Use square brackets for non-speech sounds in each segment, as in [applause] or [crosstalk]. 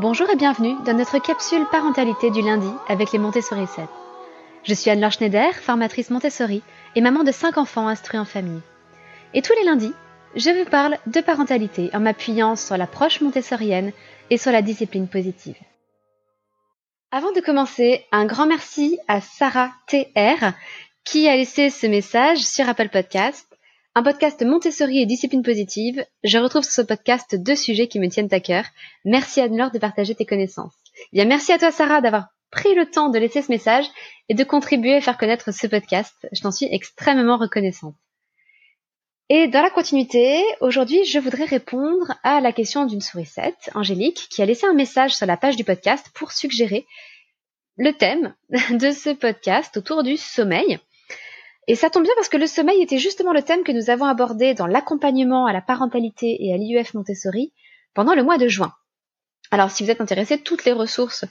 Bonjour et bienvenue dans notre capsule parentalité du lundi avec les Montessori 7. Je suis Anne-Laure Schneider, formatrice Montessori et maman de 5 enfants instruits en famille. Et tous les lundis, je vous parle de parentalité en m'appuyant sur l'approche montessorienne et sur la discipline positive. Avant de commencer, un grand merci à Sarah TR qui a laissé ce message sur Apple Podcast un podcast Montessori et discipline positive. Je retrouve sur ce podcast deux sujets qui me tiennent à cœur. Merci Anne-Laure de partager tes connaissances. Eh bien, merci à toi Sarah d'avoir pris le temps de laisser ce message et de contribuer à faire connaître ce podcast. Je t'en suis extrêmement reconnaissante. Et dans la continuité, aujourd'hui, je voudrais répondre à la question d'une sourisette, Angélique, qui a laissé un message sur la page du podcast pour suggérer le thème [laughs] de ce podcast autour du sommeil. Et ça tombe bien parce que le sommeil était justement le thème que nous avons abordé dans l'accompagnement à la parentalité et à l'IUF Montessori pendant le mois de juin. Alors si vous êtes intéressé, toutes les ressources,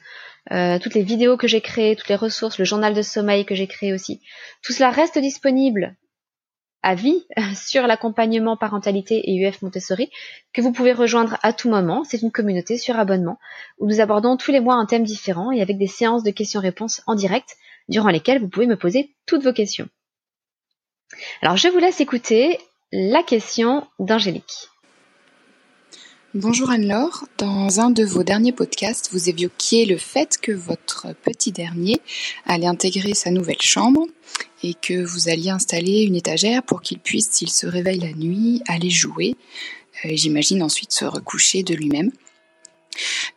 euh, toutes les vidéos que j'ai créées, toutes les ressources, le journal de sommeil que j'ai créé aussi, tout cela reste disponible à vie [laughs] sur l'accompagnement parentalité et IUF Montessori que vous pouvez rejoindre à tout moment. C'est une communauté sur abonnement où nous abordons tous les mois un thème différent et avec des séances de questions-réponses en direct durant lesquelles vous pouvez me poser toutes vos questions. Alors je vous laisse écouter la question d'Angélique. Bonjour Anne-Laure, dans un de vos derniers podcasts, vous évoquiez le fait que votre petit dernier allait intégrer sa nouvelle chambre et que vous alliez installer une étagère pour qu'il puisse, s'il se réveille la nuit, aller jouer, euh, j'imagine ensuite se recoucher de lui-même.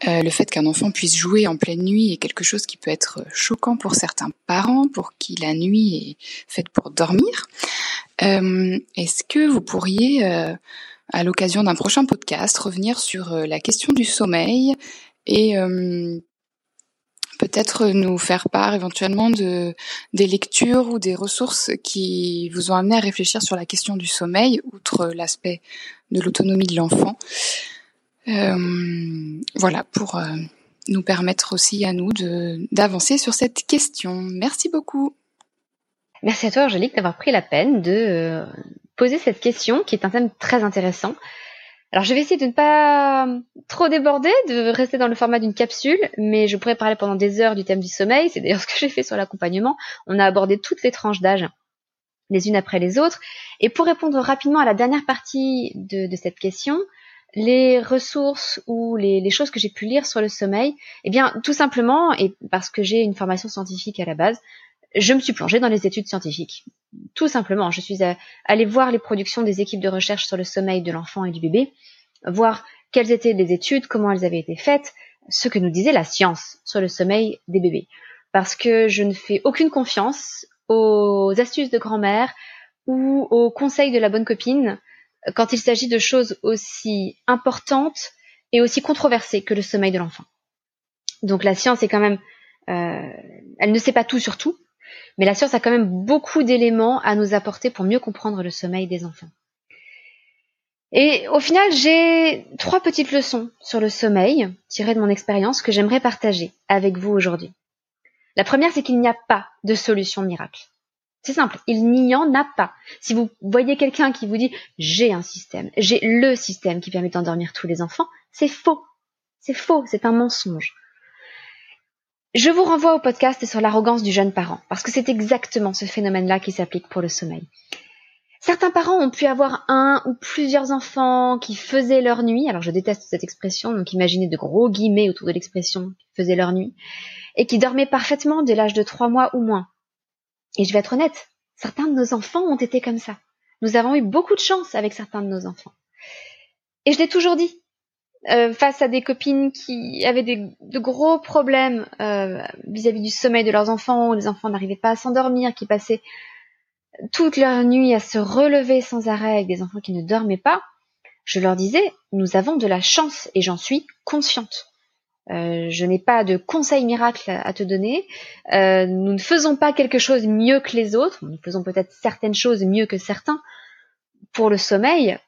Euh, le fait qu'un enfant puisse jouer en pleine nuit est quelque chose qui peut être choquant pour certains parents, pour qui la nuit est faite pour dormir. Euh, est-ce que vous pourriez, euh, à l'occasion d'un prochain podcast, revenir sur la question du sommeil et peut-être nous faire part éventuellement de des lectures ou des ressources qui vous ont amené à réfléchir sur la question du sommeil, outre l'aspect de l'autonomie de l'enfant? Euh, voilà, pour euh, nous permettre aussi à nous d'avancer sur cette question. Merci beaucoup. Merci à toi, Angélique, d'avoir pris la peine de euh, poser cette question, qui est un thème très intéressant. Alors, je vais essayer de ne pas trop déborder, de rester dans le format d'une capsule, mais je pourrais parler pendant des heures du thème du sommeil. C'est d'ailleurs [laughs] ce que j'ai fait sur l'accompagnement. On a abordé toutes les tranches d'âge, les unes après les autres. Et pour répondre rapidement à la dernière partie de, de cette question, les ressources ou les, choses que j'ai pu lire sur le sommeil, eh bien, tout simplement, et parce que j'ai une formation scientifique à la base, je me suis plongée dans les études scientifiques. Tout simplement, je suis allée voir les productions des équipes de recherche sur le sommeil de l'enfant et du bébé, voir quelles étaient les études, comment elles avaient été faites, ce que nous disait la science sur le sommeil des bébés. Parce que je ne fais aucune confiance aux astuces de grand-mère ou aux conseils de la bonne copine quand il s'agit de choses aussi importantes et aussi controversées que le sommeil de l'enfant. Donc la science est quand même, euh, elle ne sait pas tout sur tout, mais la science a quand même beaucoup d'éléments à nous apporter pour mieux comprendre le sommeil des enfants. Et au final, j'ai trois petites leçons sur le sommeil tirées de mon expérience que j'aimerais partager avec vous aujourd'hui. La première, c'est qu'il n'y a pas de solution miracle. C'est simple, il n'y en a pas. Si vous voyez quelqu'un qui vous dit j'ai un système, j'ai le système qui permet d'endormir tous les enfants, c'est faux. C'est faux, c'est un mensonge. Je vous renvoie au podcast sur l'arrogance du jeune parent, parce que c'est exactement ce phénomène-là qui s'applique pour le sommeil. Certains parents ont pu avoir un ou plusieurs enfants qui faisaient leur nuit, alors je déteste cette expression, donc imaginez de gros guillemets autour de l'expression faisaient leur nuit, et qui dormaient parfaitement dès l'âge de trois mois ou moins. Et je vais être honnête, certains de nos enfants ont été comme ça. Nous avons eu beaucoup de chance avec certains de nos enfants. Et je l'ai toujours dit, euh, face à des copines qui avaient de gros problèmes euh, vis-à-vis du sommeil de leurs enfants, où les enfants n'arrivaient pas à s'endormir, qui passaient toute leur nuit à se relever sans arrêt avec des enfants qui ne dormaient pas, je leur disais, nous avons de la chance et j'en suis consciente. Euh, je n'ai pas de conseil miracle à te donner. Euh, nous ne faisons pas quelque chose mieux que les autres. Nous faisons peut-être certaines choses mieux que certains pour le sommeil,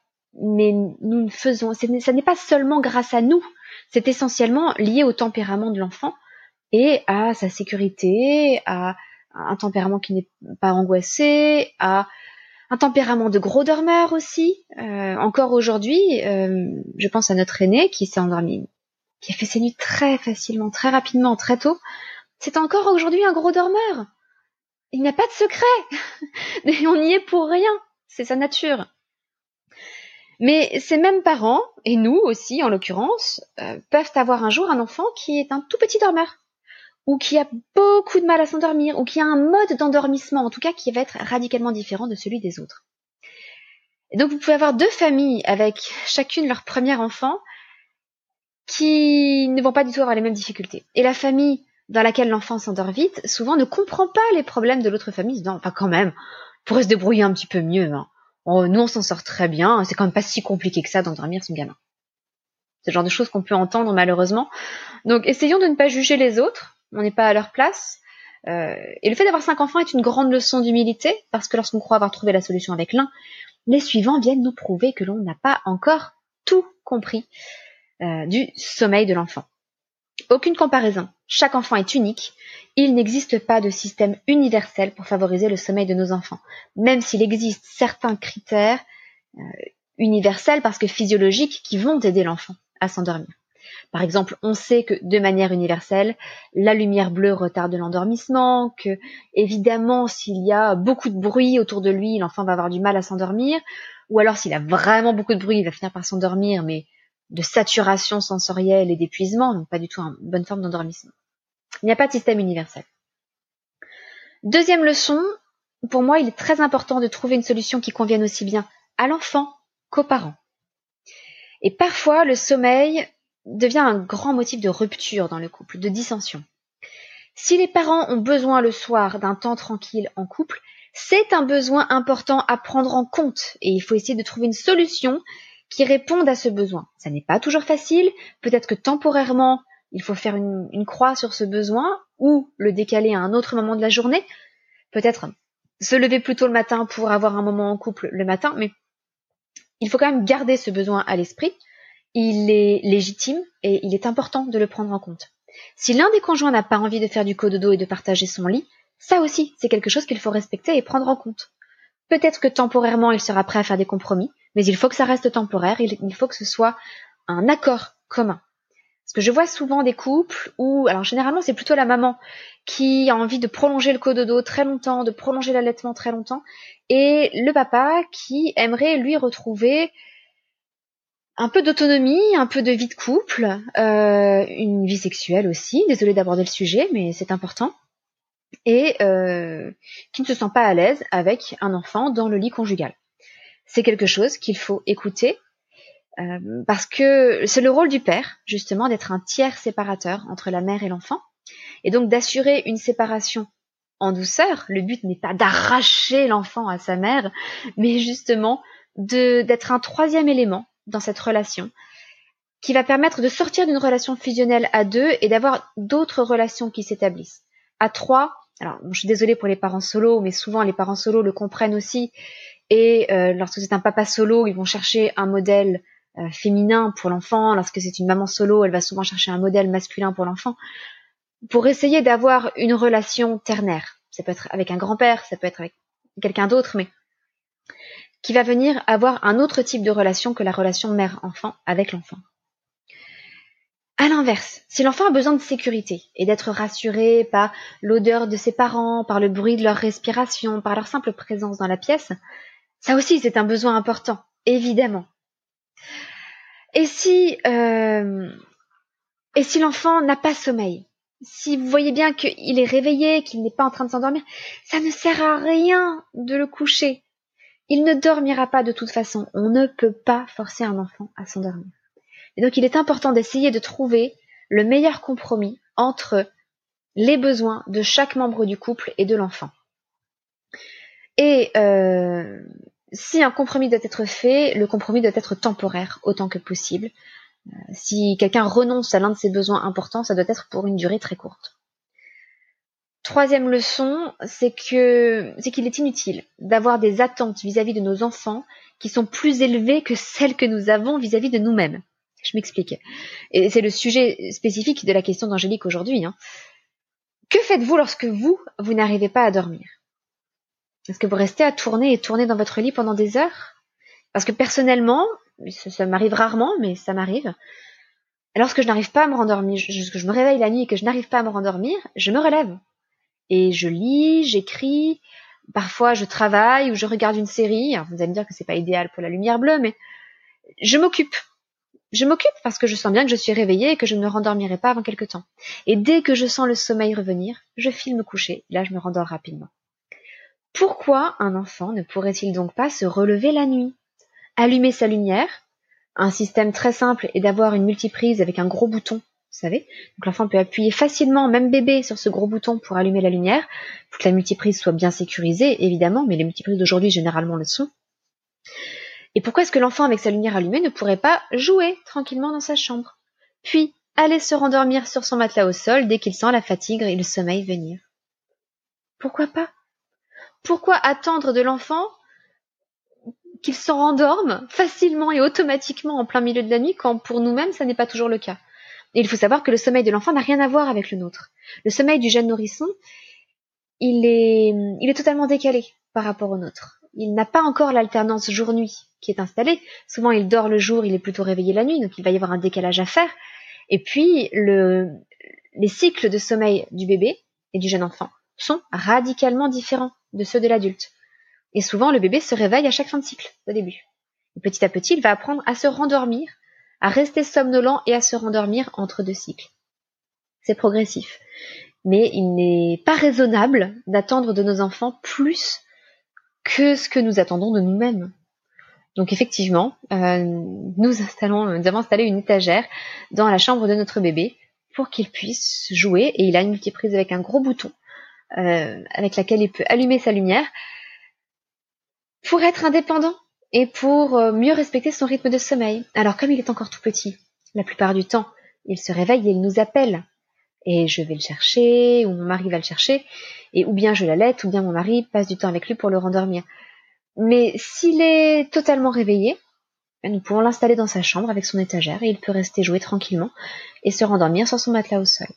mais nous ne faisons. Ça n'est pas seulement grâce à nous. C'est essentiellement lié au tempérament de l'enfant et à sa sécurité, à un tempérament qui n'est pas angoissé, à un tempérament de gros dormeur aussi. Euh, encore aujourd'hui, je pense à notre aîné qui s'est endormi qui a fait ses nuits très facilement, très rapidement, très tôt, c'est encore aujourd'hui un gros dormeur. Il n'y a pas de secret. [laughs] on y est pour rien. C'est sa nature. Mais ces mêmes parents, et nous aussi en l'occurrence, euh, peuvent avoir un jour un enfant qui est un tout petit dormeur, ou qui a beaucoup de mal à s'endormir, ou qui a un mode d'endormissement, en tout cas qui va être radicalement différent de celui des autres. Et donc vous pouvez avoir deux familles avec chacune leur premier enfant qui ne vont pas du tout avoir les mêmes difficultés. Et la famille dans laquelle l'enfant s'endort vite, souvent ne comprend pas les problèmes de l'autre famille, enfin quand même, pourrait se débrouiller un petit peu mieux. Hein. Nous, on s'en sort très bien, c'est quand même pas si compliqué que ça d'endormir son gamin. C'est le genre de choses qu'on peut entendre malheureusement. Donc essayons de ne pas juger les autres, on n'est pas à leur place. Euh, et le fait d'avoir cinq enfants est une grande leçon d'humilité, parce que lorsqu'on croit avoir trouvé la solution avec l'un, les suivants viennent nous prouver que l'on n'a pas encore tout compris euh, du sommeil de l'enfant. Aucune comparaison. Chaque enfant est unique. Il n'existe pas de système universel pour favoriser le sommeil de nos enfants, même s'il existe certains critères euh, universels parce que physiologiques qui vont aider l'enfant à s'endormir. Par exemple, on sait que de manière universelle, la lumière bleue retarde l'endormissement, que évidemment s'il y a beaucoup de bruit autour de lui, l'enfant va avoir du mal à s'endormir, ou alors s'il a vraiment beaucoup de bruit, il va finir par s'endormir, mais de saturation sensorielle et d'épuisement, donc pas du tout une bonne forme d'endormissement. Il n'y a pas de système universel. Deuxième leçon, pour moi, il est très important de trouver une solution qui convienne aussi bien à l'enfant qu'aux parents. Et parfois, le sommeil devient un grand motif de rupture dans le couple, de dissension. Si les parents ont besoin le soir d'un temps tranquille en couple, c'est un besoin important à prendre en compte et il faut essayer de trouver une solution qui réponde à ce besoin. Ça n'est pas toujours facile, peut-être que temporairement, il faut faire une, croix sur ce besoin ou le décaler à un autre moment de la journée, peut-être se lever plus tôt le matin pour avoir un moment en couple le matin, mais il faut quand même garder ce besoin à l'esprit. Il est légitime et il est important de le prendre en compte. Si l'un des conjoints n'a pas envie de faire du cododo et de partager son lit, ça aussi, c'est quelque chose qu'il faut respecter et prendre en compte. Peut-être que temporairement, il sera prêt à faire des compromis, mais il faut que ça reste temporaire, il faut que ce soit un accord commun. Parce que je vois souvent des couples où, alors généralement c'est plutôt la maman qui a envie de prolonger le cododo très longtemps, de prolonger l'allaitement très longtemps, et le papa qui aimerait lui retrouver un peu d'autonomie, un peu de vie de couple, euh, une vie sexuelle aussi. Désolée d'aborder le sujet, mais c'est important. Et euh, qui ne se sent pas à l'aise avec un enfant dans le lit conjugal. C'est quelque chose qu'il faut écouter, euh, parce que c'est le rôle du père, justement, d'être un tiers séparateur entre la mère et l'enfant, et donc d'assurer une séparation en douceur. Le but n'est pas d'arracher l'enfant à sa mère, mais justement d'être un troisième élément dans cette relation qui va permettre de sortir d'une relation fusionnelle à deux et d'avoir d'autres relations qui s'établissent. À trois, alors je suis désolée pour les parents solo, mais souvent les parents solo le comprennent aussi. Et euh, lorsque c'est un papa solo, ils vont chercher un modèle euh, féminin pour l'enfant. Lorsque c'est une maman solo, elle va souvent chercher un modèle masculin pour l'enfant. Pour essayer d'avoir une relation ternaire. Ça peut être avec un grand-père, ça peut être avec quelqu'un d'autre, mais qui va venir avoir un autre type de relation que la relation mère-enfant avec l'enfant. À l'inverse, si l'enfant a besoin de sécurité et d'être rassuré par l'odeur de ses parents, par le bruit de leur respiration, par leur simple présence dans la pièce, ça aussi c'est un besoin important, évidemment. Et si, euh, et si l'enfant n'a pas sommeil, si vous voyez bien qu'il est réveillé, qu'il n'est pas en train de s'endormir, ça ne sert à rien de le coucher. Il ne dormira pas de toute façon. On ne peut pas forcer un enfant à s'endormir. Et donc il est important d'essayer de trouver le meilleur compromis entre les besoins de chaque membre du couple et de l'enfant. Et euh, si un compromis doit être fait, le compromis doit être temporaire autant que possible. Euh, si quelqu'un renonce à l'un de ses besoins importants, ça doit être pour une durée très courte. Troisième leçon, c'est que c'est qu'il est inutile d'avoir des attentes vis-à-vis de nos enfants qui sont plus élevées que celles que nous avons vis-à-vis de nous-mêmes. Je m'explique. Et c'est le sujet spécifique de la question d'Angélique aujourd'hui. Hein. Que faites-vous lorsque vous, vous n'arrivez pas à dormir? Est-ce que vous restez à tourner et tourner dans votre lit pendant des heures? Parce que personnellement, ça, m'arrive rarement, mais ça m'arrive. lorsque je n'arrive pas à me rendormir, je me réveille la nuit et que je n'arrive pas à me rendormir, je me relève. Et je lis, j'écris, parfois je travaille ou je regarde une série. vous allez me dire que c'est pas idéal pour la lumière bleue, mais je m'occupe. Je m'occupe parce que je sens bien que je suis réveillée et que je ne me rendormirai pas avant quelque temps. Et dès que je sens le sommeil revenir, je file me coucher. Là, je me rendors rapidement. Pourquoi un enfant ne pourrait-il donc pas se relever la nuit? Allumer sa lumière Un système très simple est d'avoir une multiprise avec un gros bouton, vous savez. Donc l'enfant peut appuyer facilement, même bébé, sur ce gros bouton pour allumer la lumière, pour que la multiprise soit bien sécurisée, évidemment, mais les multiprises d'aujourd'hui généralement le sont. Et pourquoi est-ce que l'enfant avec sa lumière allumée ne pourrait pas jouer tranquillement dans sa chambre? Puis aller se rendormir sur son matelas au sol dès qu'il sent la fatigue et le sommeil venir Pourquoi pas? Pourquoi attendre de l'enfant qu'il se rendorme facilement et automatiquement en plein milieu de la nuit quand pour nous-mêmes ça n'est pas toujours le cas? Il faut savoir que le sommeil de l'enfant n'a rien à voir avec le nôtre. Le sommeil du jeune nourrisson, il est totalement décalé par rapport au nôtre. Il n'a pas encore l'alternance jour-nuit qui est installée. Souvent il dort le jour, il est plutôt réveillé la nuit, donc il va y avoir un décalage à faire. Et puis le, les cycles de sommeil du bébé et du jeune enfant sont radicalement différents de ceux de l'adulte. Et souvent, le bébé se réveille à chaque fin de cycle, au début. Et petit à petit, il va apprendre à se rendormir, à rester somnolent et à se rendormir entre deux cycles. C'est progressif. Mais il n'est pas raisonnable d'attendre de nos enfants plus que ce que nous attendons de nous-mêmes. Donc effectivement, euh, nous installons, nous avons installé une étagère dans la chambre de notre bébé pour qu'il puisse jouer et il a une multiprise avec un gros bouton euh, avec laquelle il peut allumer sa lumière pour être indépendant et pour euh, mieux respecter son rythme de sommeil. Alors comme il est encore tout petit, la plupart du temps, il se réveille et il nous appelle. Et je vais le chercher, ou mon mari va le chercher, et ou bien je l'allaite, ou bien mon mari passe du temps avec lui pour le rendormir. Mais s'il est totalement réveillé, ben, nous pouvons l'installer dans sa chambre avec son étagère et il peut rester jouer tranquillement et se rendormir sur son matelas au sol.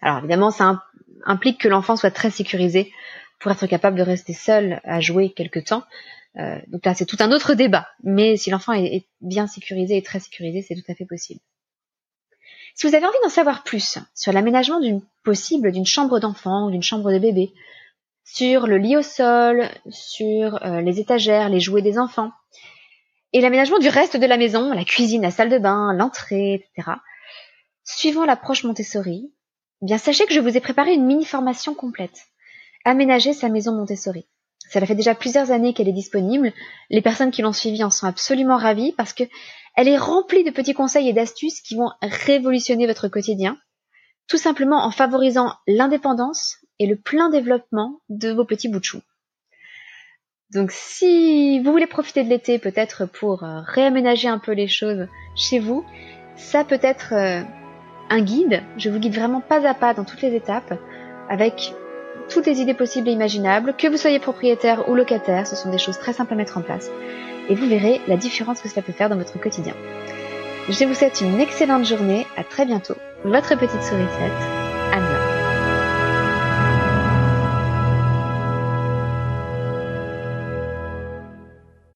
Alors évidemment, ça implique que l'enfant soit très sécurisé pour être capable de rester seul à jouer quelque temps. Euh, donc là, c'est tout un autre débat. Mais si l'enfant est, bien sécurisé et très sécurisé, c'est tout à fait possible. Si vous avez envie d'en savoir plus sur l'aménagement d'une possible d'une chambre d'enfant ou d'une chambre de bébé, sur le lit au sol, sur euh, les étagères, les jouets des enfants, et l'aménagement du reste de la maison, la cuisine, la salle de bain, l'entrée, etc. Suivant l'approche Montessori, Bien, sachez que je vous ai préparé une mini-formation complète. Aménager sa maison Montessori. Cela fait déjà plusieurs années qu'elle est disponible. Les personnes qui l'ont suivie en sont absolument ravies parce que elle est remplie de petits conseils et d'astuces qui vont révolutionner votre quotidien, tout simplement en favorisant l'indépendance et le plein développement de vos petits bouts de chou. Donc si vous voulez profiter de l'été peut-être pour euh, réaménager un peu les choses chez vous, ça peut être euh, un guide. Je vous guide vraiment pas à pas dans toutes les étapes avec toutes les idées possibles et imaginables, que vous soyez propriétaire ou locataire, ce sont des choses très simples à mettre en place. Et vous verrez la différence que cela peut faire dans votre quotidien. Je vous souhaite une excellente journée, à très bientôt. Votre petite sourisette,